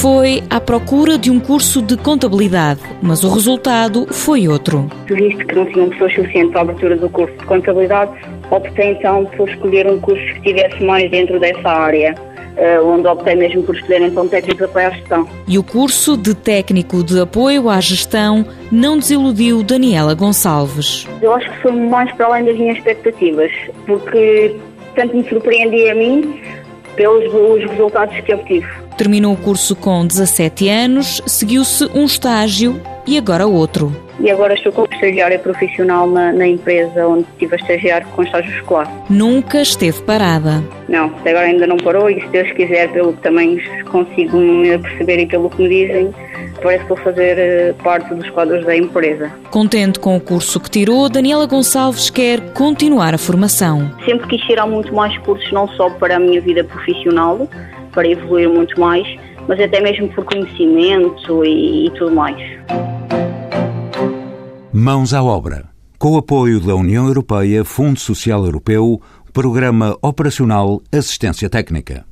Foi à procura de um curso de contabilidade, mas o resultado foi outro. Visto que não tinham pessoas suficientes para a abertura do curso de contabilidade, optei então por escolher um curso que estivesse mais dentro dessa área. Uh, onde optei mesmo por escolher então técnico de apoio à gestão. E o curso de técnico de apoio à gestão não desiludiu Daniela Gonçalves. Eu acho que foi mais para além das minhas expectativas, porque tanto me surpreendi a mim pelos resultados que obtive. Terminou o curso com 17 anos, seguiu-se um estágio e agora outro. E agora estou como estagiária profissional na, na, empresa onde estive a estagiar com estágio escolar. Nunca esteve parada. Não, agora ainda não parou e se Deus quiser, pelo que também consigo perceber e pelo que me dizem, parece que vou fazer eh, parte dos quadros da empresa. Contente com o curso que tirou, Daniela Gonçalves quer continuar a formação. Sempre quis tirar muito mais cursos, não só para a minha vida profissional, para evoluir muito mais, mas até mesmo por conhecimento e, e tudo mais. Mãos à obra. Com o apoio da União Europeia, Fundo Social Europeu, Programa Operacional Assistência Técnica.